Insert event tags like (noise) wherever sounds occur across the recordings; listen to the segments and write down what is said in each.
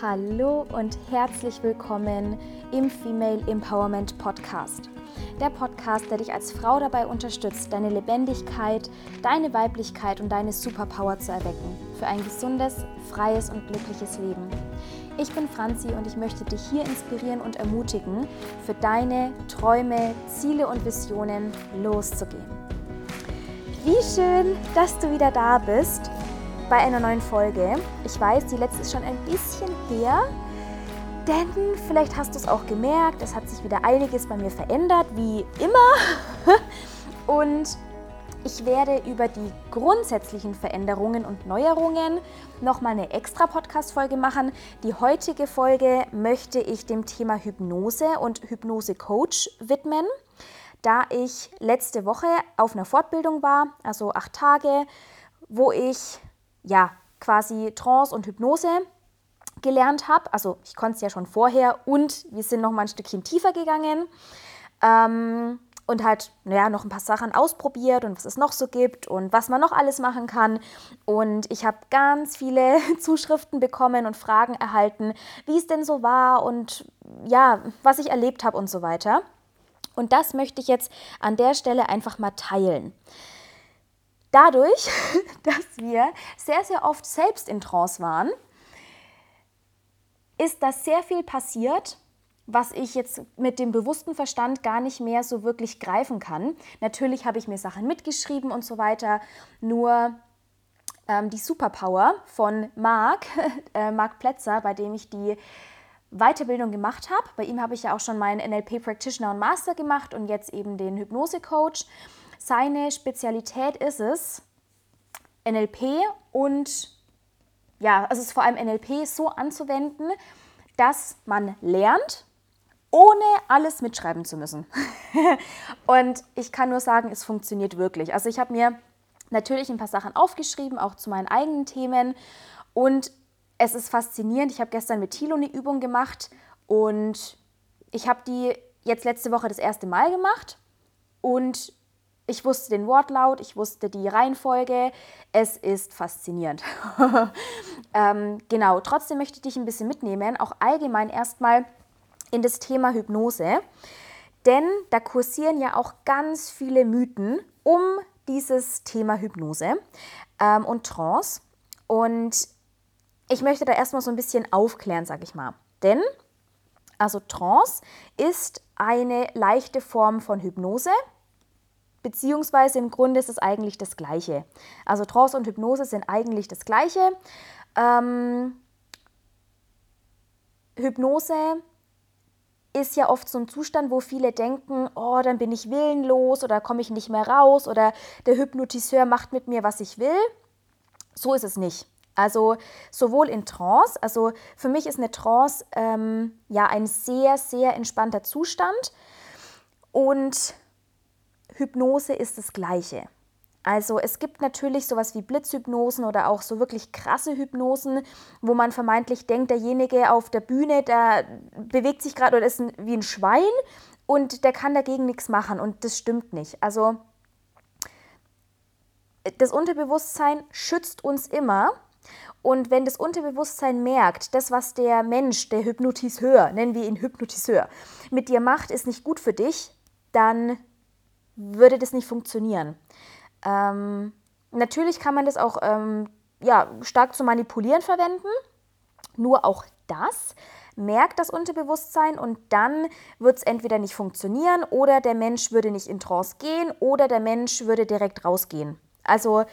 Hallo und herzlich willkommen im Female Empowerment Podcast. Der Podcast, der dich als Frau dabei unterstützt, deine Lebendigkeit, deine Weiblichkeit und deine Superpower zu erwecken. Für ein gesundes, freies und glückliches Leben. Ich bin Franzi und ich möchte dich hier inspirieren und ermutigen, für deine Träume, Ziele und Visionen loszugehen. Wie schön, dass du wieder da bist bei einer neuen Folge. Ich weiß, die letzte ist schon ein bisschen her, denn vielleicht hast du es auch gemerkt, es hat sich wieder einiges bei mir verändert, wie immer. (laughs) Und ich werde über die grundsätzlichen Veränderungen und Neuerungen nochmal eine extra Podcast-Folge machen. Die heutige Folge möchte ich dem Thema Hypnose und Hypnose-Coach widmen. Da ich letzte Woche auf einer Fortbildung war, also acht Tage, wo ich ja, quasi Trance und Hypnose gelernt habe. Also ich konnte es ja schon vorher und wir sind noch mal ein Stückchen tiefer gegangen ähm, und halt naja, noch ein paar Sachen ausprobiert und was es noch so gibt und was man noch alles machen kann. Und ich habe ganz viele (laughs) Zuschriften bekommen und Fragen erhalten, wie es denn so war und ja, was ich erlebt habe und so weiter. Und das möchte ich jetzt an der Stelle einfach mal teilen. Dadurch, (laughs) dass wir sehr, sehr oft selbst in Trance waren, ist das sehr viel passiert, was ich jetzt mit dem bewussten Verstand gar nicht mehr so wirklich greifen kann. Natürlich habe ich mir Sachen mitgeschrieben und so weiter, nur ähm, die Superpower von Marc, (laughs) äh, Marc Plätzer, bei dem ich die Weiterbildung gemacht habe. Bei ihm habe ich ja auch schon meinen NLP Practitioner und Master gemacht und jetzt eben den Hypnose Coach. Seine Spezialität ist es, NLP und ja, also es ist vor allem NLP so anzuwenden, dass man lernt, ohne alles mitschreiben zu müssen. (laughs) und ich kann nur sagen, es funktioniert wirklich. Also ich habe mir natürlich ein paar Sachen aufgeschrieben, auch zu meinen eigenen Themen. Und es ist faszinierend. Ich habe gestern mit Thilo eine Übung gemacht und ich habe die jetzt letzte Woche das erste Mal gemacht. Und ich wusste den Wortlaut, ich wusste die Reihenfolge. Es ist faszinierend. (laughs) ähm, genau, trotzdem möchte ich dich ein bisschen mitnehmen, auch allgemein erstmal in das Thema Hypnose. Denn da kursieren ja auch ganz viele Mythen um dieses Thema Hypnose ähm, und Trance. Und ich möchte da erstmal so ein bisschen aufklären, sage ich mal. Denn, also Trance ist eine leichte Form von Hypnose, beziehungsweise im Grunde ist es eigentlich das Gleiche. Also Trance und Hypnose sind eigentlich das Gleiche. Ähm, Hypnose ist ja oft so ein Zustand, wo viele denken, oh, dann bin ich willenlos oder komme ich nicht mehr raus oder der Hypnotiseur macht mit mir, was ich will. So ist es nicht. Also sowohl in Trance, also für mich ist eine Trance ähm, ja ein sehr, sehr entspannter Zustand und Hypnose ist das Gleiche. Also es gibt natürlich sowas wie Blitzhypnosen oder auch so wirklich krasse Hypnosen, wo man vermeintlich denkt, derjenige auf der Bühne, der bewegt sich gerade oder ist wie ein Schwein und der kann dagegen nichts machen und das stimmt nicht. Also das Unterbewusstsein schützt uns immer und wenn das Unterbewusstsein merkt, das, was der Mensch, der Hypnotiseur, nennen wir ihn Hypnotiseur, mit dir macht, ist nicht gut für dich, dann würde das nicht funktionieren. Ähm, natürlich kann man das auch ähm, ja, stark zu manipulieren verwenden, nur auch das merkt das Unterbewusstsein und dann wird es entweder nicht funktionieren oder der Mensch würde nicht in Trance gehen oder der Mensch würde direkt rausgehen. Also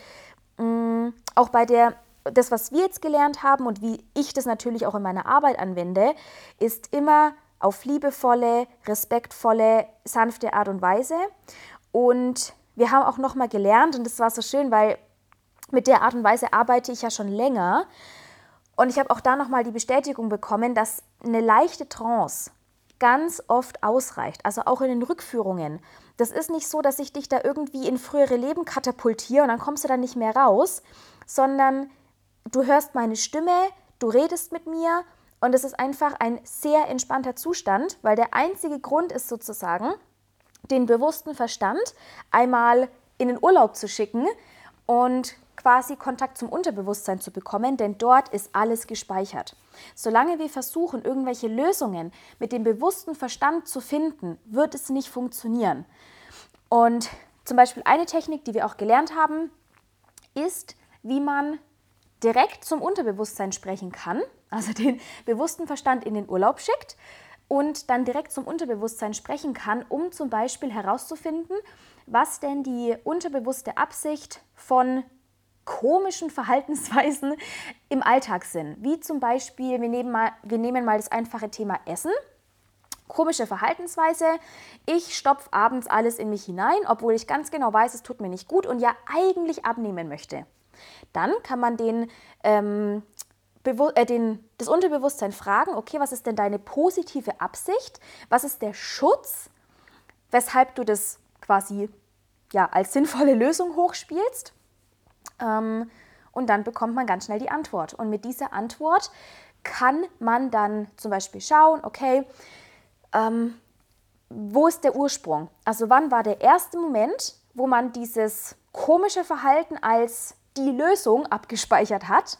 mh, mm, auch bei der, das, was wir jetzt gelernt haben und wie ich das natürlich auch in meiner Arbeit anwende, ist immer auf liebevolle, respektvolle, sanfte Art und Weise. Und wir haben auch nochmal gelernt, und das war so schön, weil mit der Art und Weise arbeite ich ja schon länger. Und ich habe auch da nochmal die Bestätigung bekommen, dass eine leichte Trance ganz oft ausreicht, also auch in den Rückführungen. Das ist nicht so, dass ich dich da irgendwie in frühere Leben katapultiere und dann kommst du dann nicht mehr raus, sondern du hörst meine Stimme, du redest mit mir Und es ist einfach ein sehr entspannter Zustand, weil der einzige Grund ist sozusagen, den bewussten Verstand einmal in den Urlaub zu schicken und quasi Kontakt zum Unterbewusstsein zu bekommen, denn dort ist alles gespeichert. Solange wir versuchen, irgendwelche Lösungen mit dem bewussten Verstand zu finden, wird es nicht funktionieren. Und zum Beispiel eine Technik, die wir auch gelernt haben, ist, wie man direkt zum Unterbewusstsein sprechen kann, also den bewussten Verstand in den Urlaub schickt und dann direkt zum Unterbewusstsein sprechen kann, um zum Beispiel herauszufinden, was denn die unterbewusste Absicht von komischen Verhaltensweisen im Alltag sind. Wie zum Beispiel, wir nehmen mal, wir nehmen mal das einfache Thema Essen. Komische Verhaltensweise. Ich stopfe abends alles in mich hinein, obwohl ich ganz genau weiß, es tut mir nicht gut und ja eigentlich abnehmen möchte. Dann kann man den, ähm, äh, den, das Unterbewusstsein fragen, okay, was ist denn deine positive Absicht? Was ist der Schutz, weshalb du das quasi ja, als sinnvolle (laughs) Lösung hochspielst? Ähm, und dann bekommt man ganz schnell die Antwort. Und mit dieser Antwort kann man dann zum Beispiel schauen, okay, ähm, wo ist der Ursprung? Also wann war der erste Moment, wo man dieses komische Verhalten als die Lösung abgespeichert hat?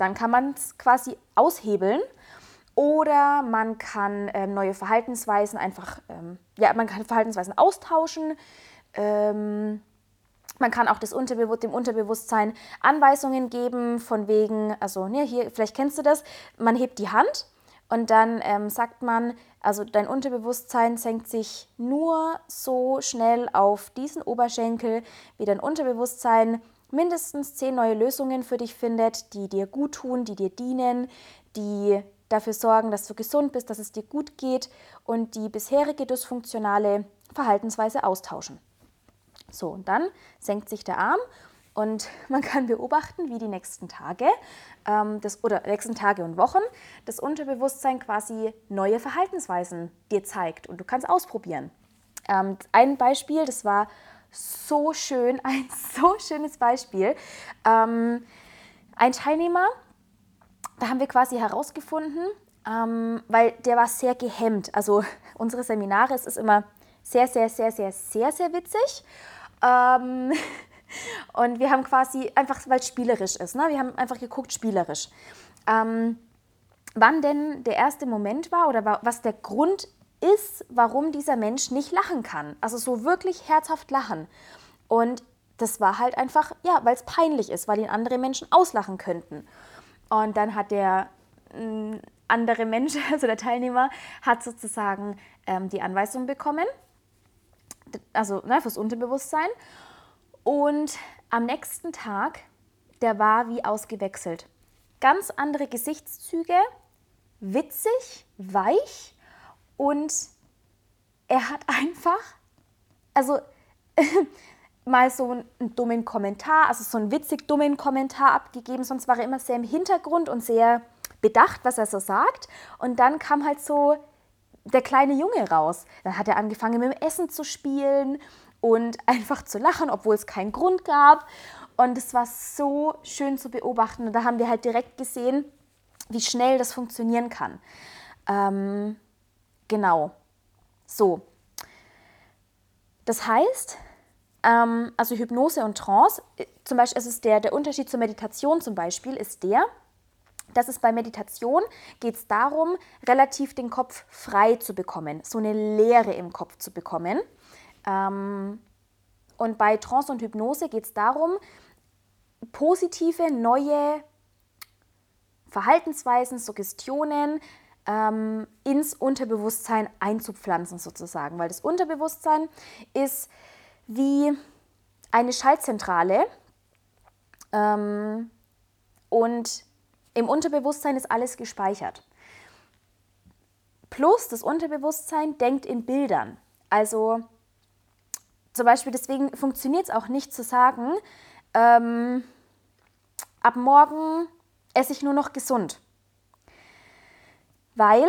Dann kann man es quasi aushebeln oder man kann ähm, neue Verhaltensweisen einfach, ähm, ja, man kann Verhaltensweisen austauschen. Ähm, man kann auch das Unterbewusst dem Unterbewusstsein Anweisungen geben, von wegen, also ne, hier, vielleicht kennst du das, man hebt die Hand und dann ähm, sagt man, also dein Unterbewusstsein senkt sich nur so schnell auf diesen Oberschenkel, wie dein Unterbewusstsein mindestens zehn neue Lösungen für dich findet, die dir gut tun, die dir dienen, die dafür sorgen, dass du gesund bist, dass es dir gut geht und die bisherige dysfunktionale Verhaltensweise austauschen. So, und dann senkt sich der Arm und (laughs) man kann beobachten, wie die nächsten Tage ähm, das, oder nächsten Tage und Wochen das Unterbewusstsein quasi neue Verhaltensweisen dir zeigt und du kannst ausprobieren. Ähm, ein Beispiel, das war so schön, (laughs) ein so schönes Beispiel. Ähm, ein Teilnehmer, da haben wir quasi herausgefunden, ähm, weil der war sehr gehemmt. Also (laughs) unsere Seminare, es ist immer sehr, sehr, sehr, sehr, sehr, sehr witzig. Ähm, (laughs) und wir haben quasi, einfach weil es spielerisch ist, ne? wir haben einfach geguckt, spielerisch. Ähm, wann denn der erste Moment war oder was der Grund ist, warum dieser Mensch nicht lachen kann. Also so wirklich herzhaft lachen. Und das war halt einfach, ja, weil es peinlich ist, weil ihn andere Menschen auslachen könnten. Und dann hat der äh, andere Mensch, (laughs) also der Teilnehmer, hat sozusagen ähm, die Anweisung bekommen, also ne, fürs Unterbewusstsein. Und am nächsten Tag, der war wie ausgewechselt. Ganz andere Gesichtszüge, witzig, weich und er hat einfach, also (laughs) mal so einen dummen Kommentar, also so einen witzig dummen Kommentar abgegeben, sonst war er immer sehr im Hintergrund und sehr bedacht, was er so sagt. Und dann kam halt so der kleine Junge raus. Dann hat er angefangen mit dem Essen zu spielen und (laughs) einfach zu lachen, obwohl es keinen Grund gab. Und es war so schön zu beobachten. Und da haben wir halt direkt gesehen, wie schnell das funktionieren kann. Ähm, genau. So. Das heißt, ähm, also Hypnose und Trance, äh, zum Beispiel ist es der, der Unterschied zur Meditation zum Beispiel, ist der, dass es bei Meditation geht es darum, relativ den Kopf frei zu bekommen, so eine Leere im Kopf zu bekommen. Ähm, und bei Trance und Hypnose geht es darum, positive, neue Verhaltensweisen, Suggestionen ähm, ins Unterbewusstsein einzupflanzen sozusagen. Weil das Unterbewusstsein ist wie eine Schaltzentrale ähm, und im Unterbewusstsein ist alles gespeichert. Plus das Unterbewusstsein denkt in Bildern. Also zum Beispiel deswegen funktioniert es auch nicht zu sagen, ähm, ab morgen esse ich nur noch gesund. Weil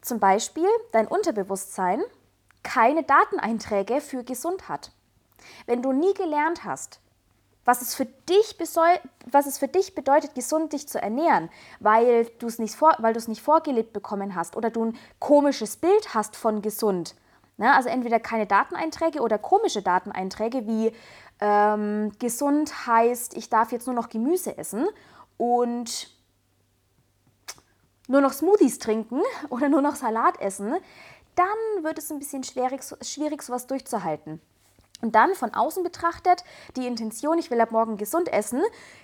zum Beispiel dein Unterbewusstsein keine Dateneinträge für gesund hat. Wenn du nie gelernt hast, was es für dich, was es für dich bedeutet, gesund dich zu ernähren, weil du es nicht, vor, nicht vorgelebt bekommen hast oder du ein komisches Bild hast von gesund. Ne? Also entweder keine Dateneinträge oder komische Dateneinträge wie ähm, gesund heißt, ich darf jetzt nur noch Gemüse essen und nur noch Smoothies trinken (laughs) oder nur noch Salat essen, dann wird es ein bisschen schwierig, schwierig sowas durchzuhalten. Und dann von außen betrachtet, die Intention, ich will ab morgen gesund essen,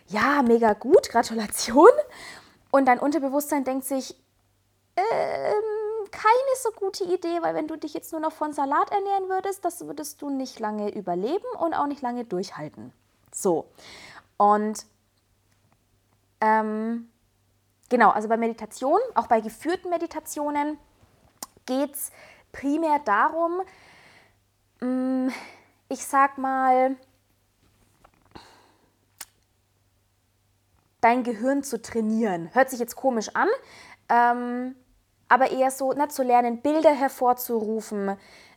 ja, mega gut, Gratulation. Und dein Unterbewusstsein denkt sich, ähm, keine so gute Idee, weil wenn du dich jetzt nur noch von Salat ernähren würdest, das würdest du nicht lange überleben und auch nicht lange durchhalten. So. Und ähm, genau, also bei Meditation, auch bei geführten Meditationen, geht es primär darum, mm, ich sag mal, dein Gehirn zu trainieren. Hört sich jetzt komisch an, ähm, aber eher so ne, zu lernen, Bilder hervorzurufen,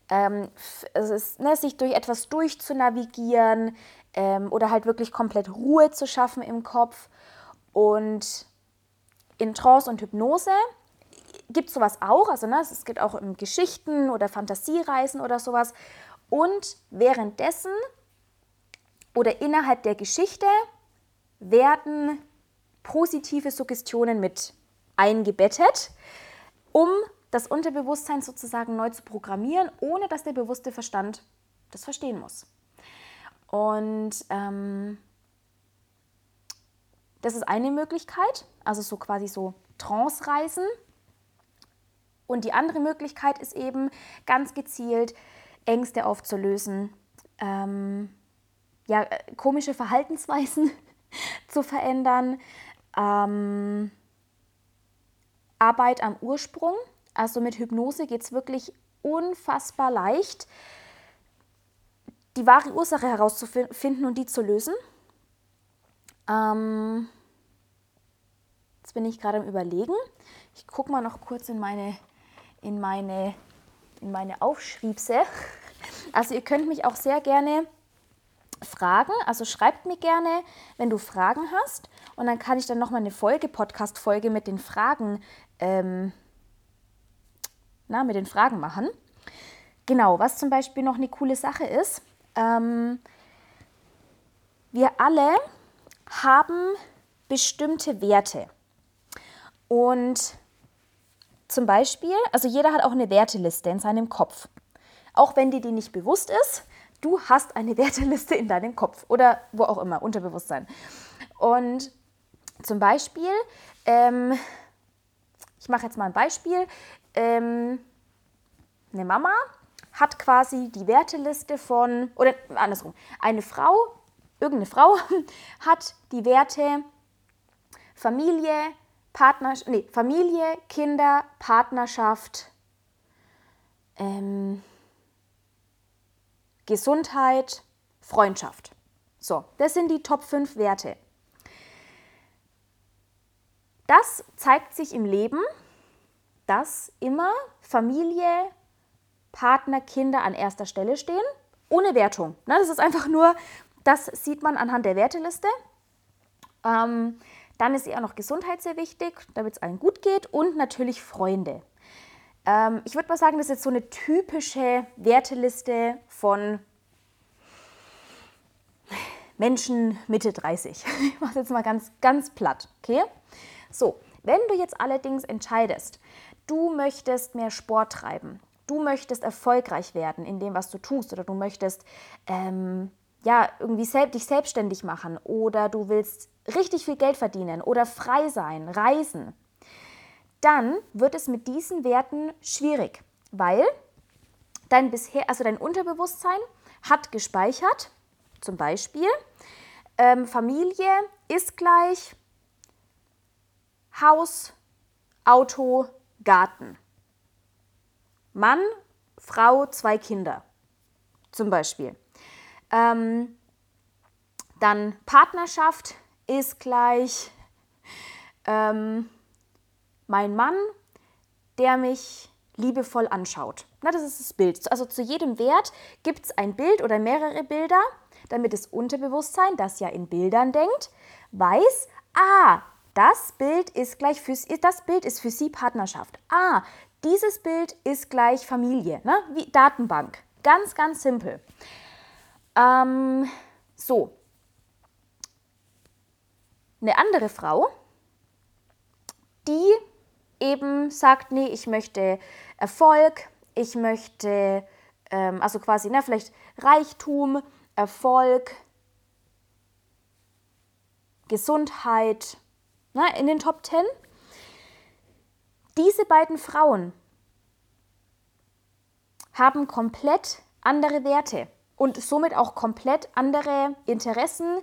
ähm, ist, ne, sich durch etwas durchzunavigieren ähm, oder halt wirklich komplett Ruhe zu schaffen im Kopf. Und in Trance und Hypnose gibt es sowas auch, also ne, es gibt auch in Geschichten oder Fantasiereisen oder sowas, und währenddessen oder innerhalb der Geschichte werden positive Suggestionen mit eingebettet, um das Unterbewusstsein sozusagen neu zu programmieren, ohne dass der bewusste Verstand das verstehen muss. Und ähm, das ist eine Möglichkeit, also so quasi so Trance-Reisen. Und die andere Möglichkeit ist eben ganz gezielt Ängste aufzulösen, ähm, ja, komische Verhaltensweisen (laughs) zu verändern, ähm, Arbeit am Ursprung. Also mit Hypnose geht es wirklich unfassbar leicht, die wahre Ursache herauszufinden und die zu lösen. Ähm, bin ich gerade am Überlegen. Ich gucke mal noch kurz in meine, in meine in meine Aufschriebse. Also ihr könnt mich auch sehr gerne fragen, also schreibt mir gerne, wenn du Fragen hast und dann kann ich dann nochmal eine Folge, Podcast-Folge mit den Fragen, ähm, na, mit den Fragen machen. Genau, was zum Beispiel noch eine coole Sache ist, ähm, wir alle haben bestimmte Werte und zum Beispiel, also jeder hat auch eine Werteliste in seinem Kopf. Auch wenn dir die nicht bewusst ist, du hast eine (laughs) Werteliste in deinem Kopf oder wo auch immer, Unterbewusstsein. Und zum Beispiel, ähm, ich mache jetzt mal ein Beispiel, ähm, eine Mama hat quasi die Werteliste von, oder andersrum, eine Frau, irgendeine Frau (laughs) hat die Werte Familie, Partner, nee, Familie, Kinder, Partnerschaft, ähm, Gesundheit, Freundschaft. So, das sind die Top 5 Werte. Das zeigt sich im Leben, dass immer Familie, Partner, Kinder an erster Stelle stehen, ohne Wertung. Ne, das ist einfach nur, das sieht man anhand der Werteliste. Ähm, dann ist eher noch Gesundheit sehr wichtig, damit es allen gut geht und natürlich Freunde. Ähm, ich würde mal sagen, das ist jetzt so eine typische Werteliste von Menschen Mitte 30. (laughs) Ich mache jetzt mal ganz, ganz platt, okay? So, wenn du jetzt allerdings entscheidest, du möchtest mehr Sport treiben, du möchtest erfolgreich werden in dem, was du tust, oder du möchtest ähm, ja, irgendwie selb dich selbstständig machen oder du willst richtig viel Geld verdienen oder frei sein, reisen, dann wird es mit diesen Werten schwierig, weil dein bisher, also dein Unterbewusstsein hat gespeichert, zum Beispiel ähm, Familie ist gleich Haus, Auto, Garten. Mann, Frau, zwei Kinder. Zum Beispiel. Ähm, dann Partnerschaft ist gleich ähm, mein Mann, der mich liebevoll anschaut. Na, das ist das Bild. Also zu jedem Wert gibt es ein Bild oder mehrere Bilder, Damit das Unterbewusstsein, das ja in Bildern denkt, weiß, ah, das Bild ist gleich für, das Bild ist für sie Partnerschaft. Ah, dieses Bild ist gleich Familie, ne? wie Datenbank. Ganz, ganz simpel. Ähm, so. Eine andere Frau, die eben sagt, nee, ich möchte Erfolg, ich möchte, ähm, also quasi, ne, vielleicht Reichtum, Erfolg, Gesundheit ne, in den Top Ten. Diese beiden Frauen haben komplett andere Werte und somit auch komplett andere Interessen.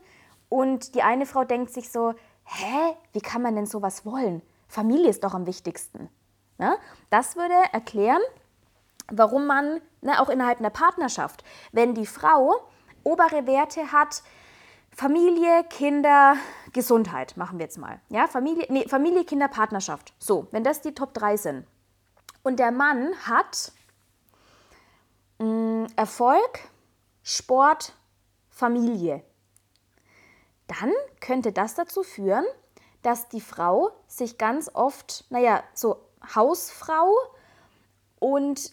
Und die eine Frau denkt sich so, hä, wie kann man denn sowas wollen? Familie ist doch am wichtigsten. Ne? Das würde erklären, warum man ne, auch innerhalb einer Partnerschaft, wenn die Frau obere Werte hat, Familie, Kinder, Gesundheit, machen wir jetzt mal. Ja, Familie, nee, Familie, Kinder, Partnerschaft. So, wenn das die Top 3 sind. Und der Mann hat mh, mm, Erfolg, Sport, Familie. Dann könnte das dazu führen, dass die Frau sich ganz oft, naja, so Hausfrau und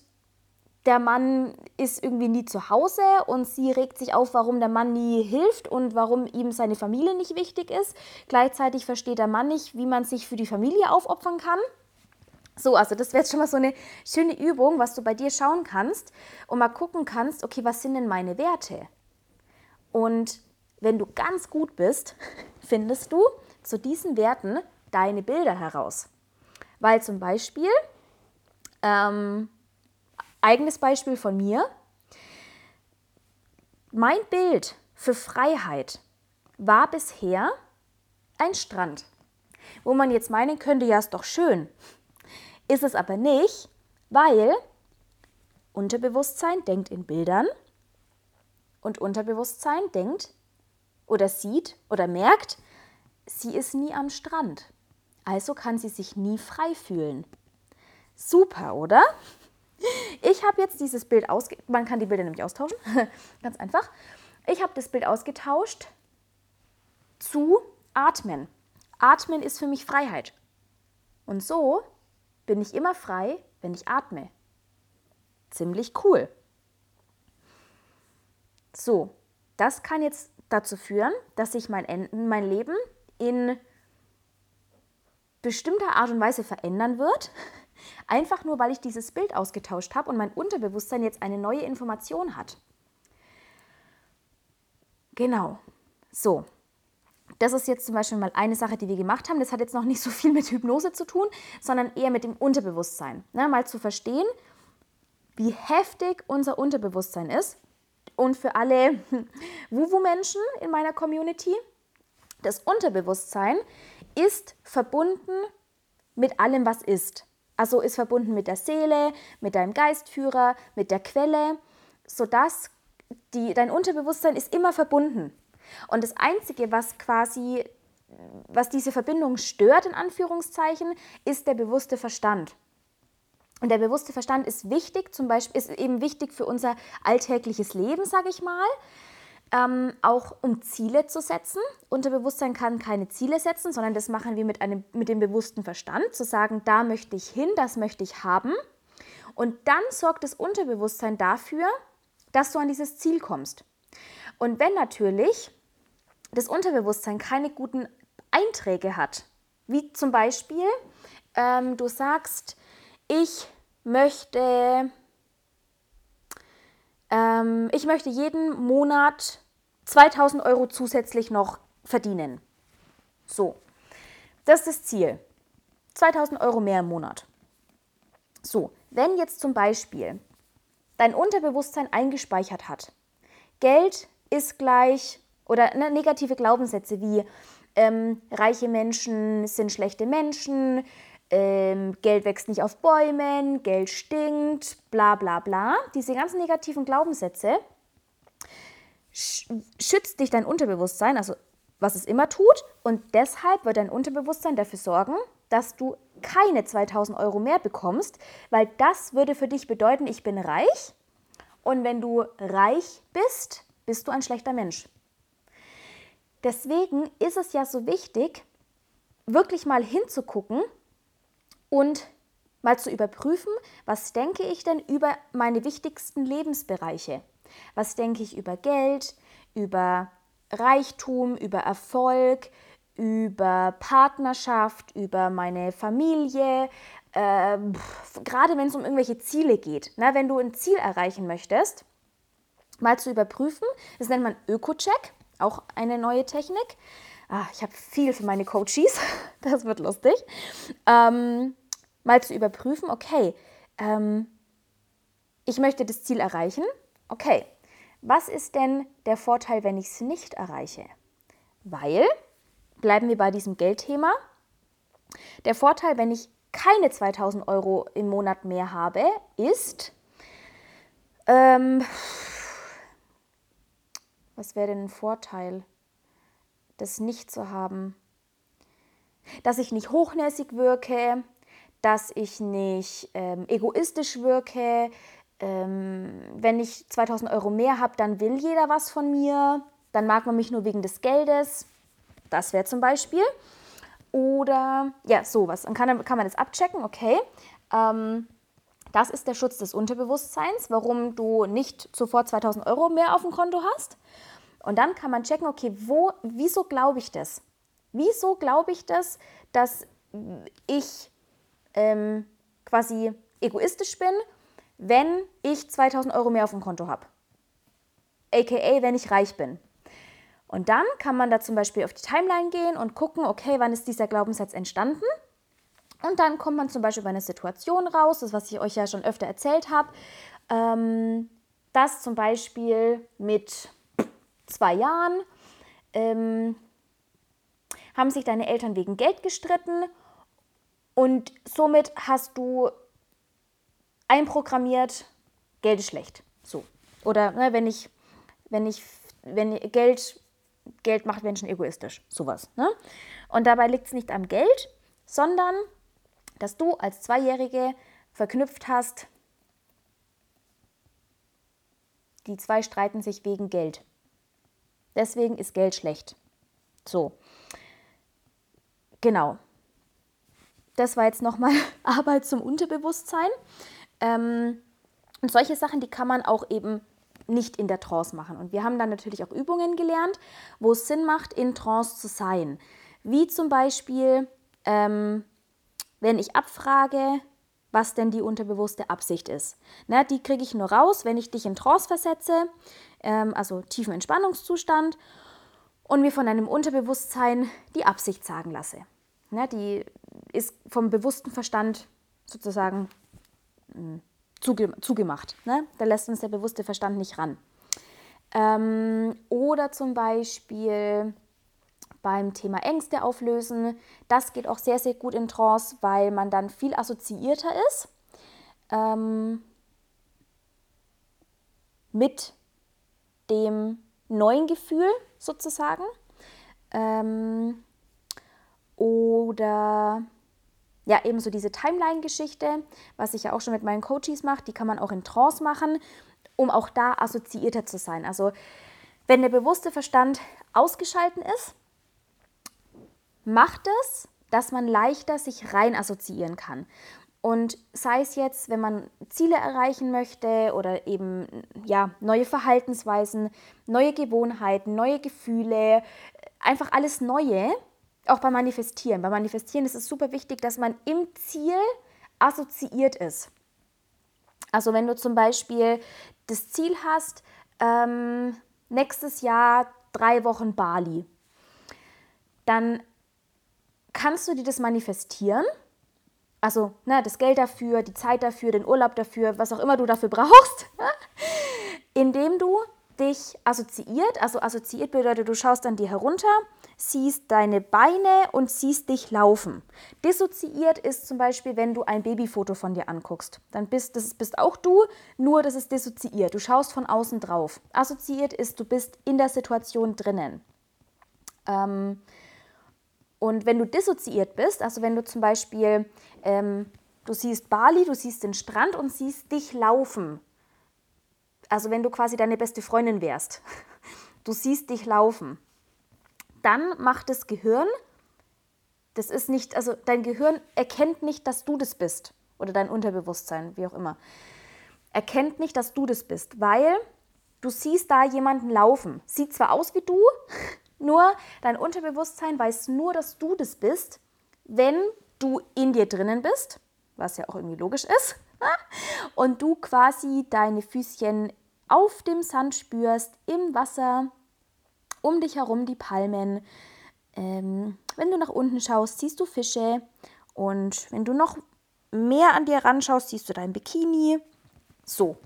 der Mann ist irgendwie nie zu Hause und sie regt sich auf, warum der Mann nie hilft und warum ihm seine Familie nicht wichtig ist. Gleichzeitig versteht der Mann nicht, wie man sich für die Familie aufopfern kann. So, also das wäre jetzt schon mal so eine schöne Übung, was du bei dir schauen kannst und mal gucken kannst, okay, was sind denn meine Werte? Und wenn du ganz gut bist, (laughs) findest du zu diesen Werten deine Bilder heraus. Weil zum Beispiel, ähm, eigenes Beispiel von mir, mein Bild für Freiheit war bisher ein Strand, wo man jetzt meinen könnte, ja, ist doch schön. Ist es aber nicht, weil Unterbewusstsein denkt in Bildern und Unterbewusstsein denkt oder sieht oder merkt, sie ist nie am Strand. Also kann sie sich nie frei fühlen. Super, oder? Ich habe jetzt dieses Bild ausgetauscht. Man kann die Bilder nämlich austauschen. (laughs) Ganz einfach. Ich habe das Bild ausgetauscht zu Atmen. Atmen ist für mich Freiheit. Und so bin ich immer frei, wenn ich atme. Ziemlich cool. So, das kann jetzt dazu führen, dass sich mein, mein Leben in bestimmter Art und Weise verändern wird. (laughs) Einfach nur, weil ich dieses Bild ausgetauscht habe und mein Unterbewusstsein jetzt eine neue Information hat. Genau. So. Das ist jetzt zum Beispiel mal eine Sache, die wir gemacht haben. Das hat jetzt noch nicht so viel mit Hypnose zu tun, sondern eher mit dem Unterbewusstsein. Na, mal zu verstehen, wie heftig unser Unterbewusstsein ist. Und für alle (laughs) Wuwu-Menschen in meiner Community, das Unterbewusstsein ist verbunden mit allem, was ist. Also ist verbunden mit der Seele, mit deinem Geistführer, mit der Quelle, sodass die, dein Unterbewusstsein ist immer verbunden. Und das Einzige, was quasi, was diese Verbindung stört, in Anführungszeichen, ist der bewusste Verstand. Und der bewusste Verstand ist wichtig, zum Beispiel ist eben wichtig für unser alltägliches Leben, sage ich mal ähm, auch um Ziele zu setzen. Unterbewusstsein kann keine Ziele setzen, sondern das machen wir mit, einem, mit dem bewussten Verstand, zu sagen, da möchte ich hin, das möchte ich haben. Und dann sorgt das Unterbewusstsein dafür, dass du an dieses Ziel kommst. Und wenn natürlich das Unterbewusstsein keine guten Einträge hat, wie zum Beispiel, ähm, du sagst, ich möchte, ähm, ich möchte jeden Monat 2000 Euro zusätzlich noch verdienen. So, das ist das Ziel. 2000 Euro mehr im Monat. So, wenn jetzt zum Beispiel dein Unterbewusstsein eingespeichert hat, Geld ist gleich oder ne, negative Glaubenssätze wie ähm, reiche Menschen sind schlechte Menschen, ähm, Geld wächst nicht auf Bäumen, Geld stinkt, bla bla bla. Diese ganzen negativen Glaubenssätze schützt dich dein Unterbewusstsein, also was es immer tut. Und deshalb wird dein Unterbewusstsein dafür sorgen, dass du keine 2000 Euro mehr bekommst, weil das würde für dich bedeuten, ich bin reich. Und wenn du reich bist, bist du ein schlechter Mensch. Deswegen ist es ja so wichtig, wirklich mal hinzugucken und mal zu überprüfen, was denke ich denn über meine wichtigsten Lebensbereiche? Was denke ich über Geld, über Reichtum, über Erfolg, über Partnerschaft, über meine Familie, äh, gerade wenn es um irgendwelche Ziele geht. Na, wenn du ein Ziel erreichen möchtest, mal zu überprüfen, das nennt man Öko-Check, auch eine neue Technik. Ah, ich habe viel für meine Coaches, (laughs) das wird lustig. Ähm, mal zu überprüfen, okay, ähm, ich möchte das Ziel erreichen. Okay, was ist denn der Vorteil, wenn ich es nicht erreiche? Weil, bleiben wir bei diesem Geldthema, der Vorteil, wenn ich keine 2000 Euro im Monat mehr habe, ist, ähm, was wäre denn ein Vorteil, das nicht zu haben? Dass ich nicht hochnäsig wirke, dass ich nicht ähm, egoistisch wirke. Ähm, wenn ich 2000 Euro mehr habe, dann will jeder was von mir. Dann mag man mich nur wegen des Geldes. Das wäre zum Beispiel. Oder ja, sowas. Dann kann, kann man das abchecken, okay. Ähm, das ist der Schutz des Unterbewusstseins, warum du nicht sofort 2000 Euro mehr auf dem Konto hast. Und dann kann man checken, okay, wo, wieso glaube ich das? Wieso glaube ich das, dass ich ähm, quasi egoistisch bin, wenn ich 2000 Euro mehr auf dem Konto habe? AKA, wenn ich reich bin. Und dann kann man da zum Beispiel auf die Timeline gehen und gucken, okay, wann ist dieser Glaubenssatz entstanden? Und dann kommt man zum Beispiel bei einer Situation raus, das was ich euch ja schon öfter erzählt habe, ähm, dass zum Beispiel mit zwei Jahren ähm, haben sich deine Eltern wegen Geld gestritten und somit hast du einprogrammiert, Geld ist schlecht. So. Oder ne, wenn ich, wenn ich, wenn Geld Geld macht Menschen egoistisch, sowas. Ne? Und dabei liegt es nicht am Geld, sondern dass du als Zweijährige verknüpft hast, die zwei streiten sich wegen Geld. Deswegen ist Geld schlecht. So. Genau. Das war jetzt nochmal (laughs) Arbeit zum Unterbewusstsein. Ähm, und solche Sachen, die kann man auch eben nicht in der Trance machen. Und wir haben dann natürlich auch Übungen gelernt, wo es Sinn macht, in Trance zu sein. Wie zum Beispiel, ähm, wenn ich abfrage, was denn die unterbewusste Absicht ist. Na, die kriege ich nur raus, wenn ich dich in Trance versetze, ähm, also tiefen Entspannungszustand, und mir von einem Unterbewusstsein die Absicht sagen lasse. Na, die ist vom bewussten Verstand sozusagen hm, zuge zugemacht. Ne? Da lässt uns der bewusste Verstand nicht ran. Ähm, oder zum Beispiel beim Thema Ängste auflösen. Das geht auch sehr, sehr gut in Trance, weil man dann viel assoziierter ist ähm, mit dem neuen Gefühl sozusagen. Ähm, oder ja, ebenso diese Timeline-Geschichte, was ich ja auch schon mit meinen Coaches mache, die kann man auch in Trance machen, um auch da assoziierter zu sein. Also wenn der bewusste Verstand ausgeschalten ist, macht es, dass man leichter sich rein assoziieren kann. Und sei es jetzt, wenn man Ziele erreichen möchte oder eben ja, neue Verhaltensweisen, neue Gewohnheiten, neue Gefühle, einfach alles Neue, auch beim Manifestieren. Beim Manifestieren ist es super wichtig, dass man im Ziel assoziiert ist. Also wenn du zum Beispiel das Ziel hast, ähm, nächstes Jahr drei Wochen Bali, dann kannst du dir das manifestieren. Also ne, das Geld dafür, die Zeit dafür, den Urlaub dafür, was auch immer du dafür brauchst, indem du dich assoziiert. Also assoziiert bedeutet, du schaust dann dir herunter siehst deine Beine und siehst dich laufen. Dissoziiert ist zum Beispiel, wenn du ein Babyfoto von dir anguckst. Dann bist das bist auch du, nur das ist dissoziiert. Du schaust von außen drauf. Assoziiert ist, du bist in der Situation drinnen. Ähm, und wenn du dissoziiert bist, also wenn du zum Beispiel, ähm, du siehst Bali, du siehst den Strand und siehst dich laufen, also wenn du quasi deine beste Freundin wärst, (laughs) du siehst dich laufen, dann macht das Gehirn, das ist nicht, also dein Gehirn erkennt nicht, dass du das bist. Oder dein Unterbewusstsein, wie auch immer, erkennt nicht, dass du das bist, weil du siehst da jemanden laufen. Sieht zwar aus wie du, nur dein Unterbewusstsein weiß nur, dass du das bist, wenn du in dir drinnen bist, was ja auch irgendwie logisch ist, (laughs) und du quasi deine Füßchen auf dem Sand spürst, im Wasser, um dich herum die Palmen. Ähm, wenn du nach unten schaust, siehst du Fische und wenn du noch mehr an dir ranschaust, siehst du dein Bikini. So.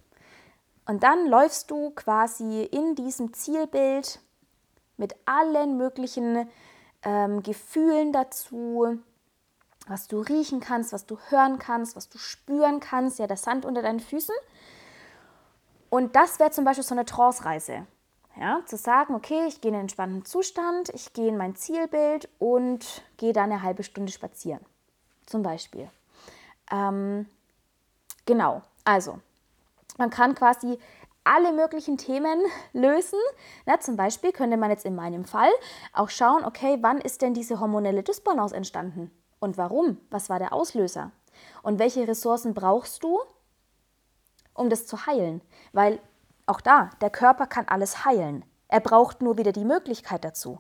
Und dann läufst du quasi in diesem Zielbild mit allen möglichen ähm, Gefühlen dazu, was du riechen kannst, was du hören kannst, was du spüren kannst, ja, der Sand unter deinen Füßen. Und das wäre zum Beispiel so eine Trance-Reise. Ja, zu sagen, okay, ich gehe in einen entspannten Zustand, ich gehe in mein Zielbild und gehe da eine halbe Stunde spazieren. Zum Beispiel. Ähm, genau, also man kann quasi alle möglichen Themen (laughs) lösen. Na, zum Beispiel könnte man jetzt in meinem Fall auch schauen, okay, wann ist denn diese hormonelle Dysbalance entstanden? Und warum? Was war der Auslöser? Und welche Ressourcen brauchst du, um das zu heilen? Weil auch da, der Körper kann alles heilen. Er braucht nur wieder die Möglichkeit dazu.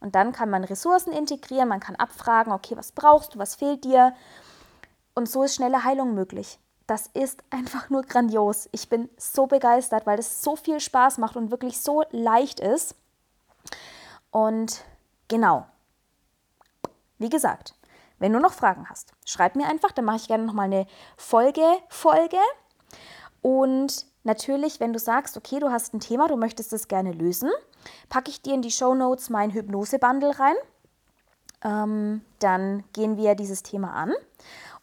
Und dann kann man Ressourcen integrieren, man kann abfragen, okay, was brauchst du, was fehlt dir? Und so ist schnelle Heilung möglich. Das ist einfach nur grandios. Ich bin so begeistert, weil es so viel Spaß macht und wirklich so leicht ist. Und genau, wie gesagt, wenn du noch Fragen hast, schreib mir einfach, dann mache ich gerne nochmal eine Folge, Folge. Und natürlich, wenn du sagst, okay, du hast ein Thema, du möchtest es gerne lösen, packe ich dir in die Show Notes mein Hypnose-Bundle rein. Ähm, dann gehen wir dieses Thema an.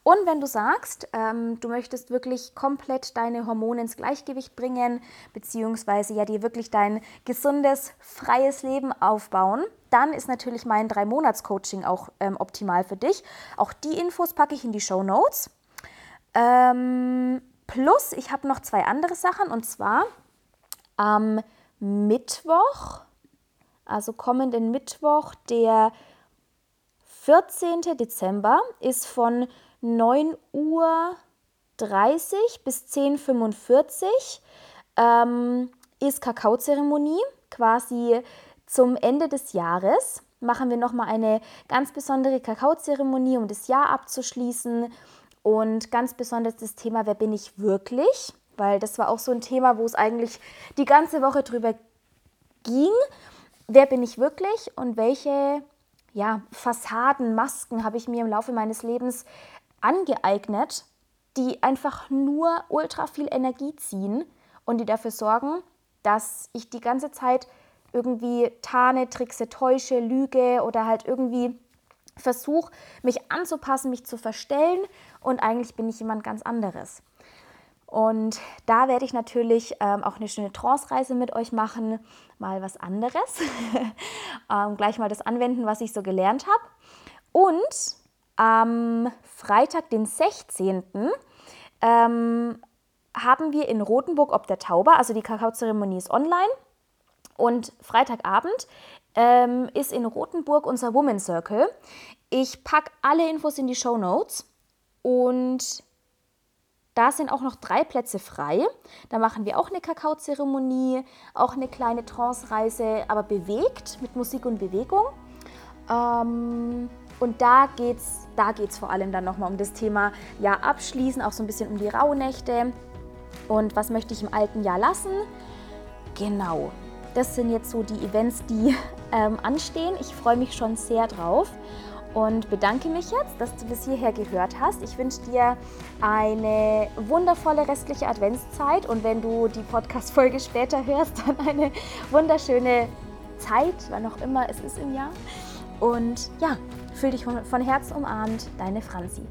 Und wenn du sagst, ähm, du möchtest wirklich komplett deine Hormone ins Gleichgewicht bringen, beziehungsweise ja dir wirklich dein gesundes, freies Leben aufbauen, dann ist natürlich mein Drei-Monats-Coaching auch ähm, optimal für dich. Auch die Infos packe ich in die Show Notes. Ähm, plus, ich habe noch zwei andere Sachen und zwar am Mittwoch, also kommenden Mittwoch, der 14. Dezember, ist von 9 Uhr 30 bis 10.45 Uhr ähm, ist Kakaozeremonie. Quasi zum Ende des Jahres machen wir nochmal eine ganz besondere Kakaozeremonie, um das Jahr abzuschließen. Und ganz besonders das Thema, wer bin ich wirklich? Weil das war auch so ein Thema, wo es eigentlich die ganze Woche drüber ging. Wer bin ich wirklich und welche ja, Fassaden, Masken habe ich mir im Laufe meines Lebens angeeignet, die einfach nur ultra viel Energie ziehen und die dafür sorgen, dass ich die ganze Zeit irgendwie tarne, trickse, täusche, lüge oder halt irgendwie versuche, mich anzupassen, mich zu verstellen und eigentlich bin ich jemand ganz anderes. Und da werde ich natürlich ähm, auch eine schöne Trance-Reise mit euch machen, mal was anderes, (laughs) ähm, gleich mal das anwenden, was ich so gelernt habe. Und am Freitag, den 16. Ähm, haben wir in Rothenburg ob der Tauber, also die Kakaozeremonie ist online. Und Freitagabend ähm, ist in Rothenburg unser Woman Circle. Ich packe alle Infos in die Show Notes und da sind auch noch drei Plätze frei. Da machen wir auch eine Kakaozeremonie, auch eine kleine Trance-Reise, aber bewegt mit Musik und Bewegung. Ähm, und da geht es da geht's vor allem dann nochmal um das Thema Jahr abschließen, auch so ein bisschen um die Rauhnächte. Und was möchte ich im alten Jahr lassen? Genau, das sind jetzt so die Events, die (laughs) ähm, anstehen. Ich freue mich schon sehr drauf und bedanke mich jetzt, dass du bis hierher gehört hast. Ich wünsche dir eine wundervolle restliche Adventszeit und wenn du die Podcast-Folge später hörst, (laughs) dann eine wunderschöne Zeit, wann auch immer es ist im Jahr. Und ja, fühl dich von, von Herzen umarmt, deine Franzi.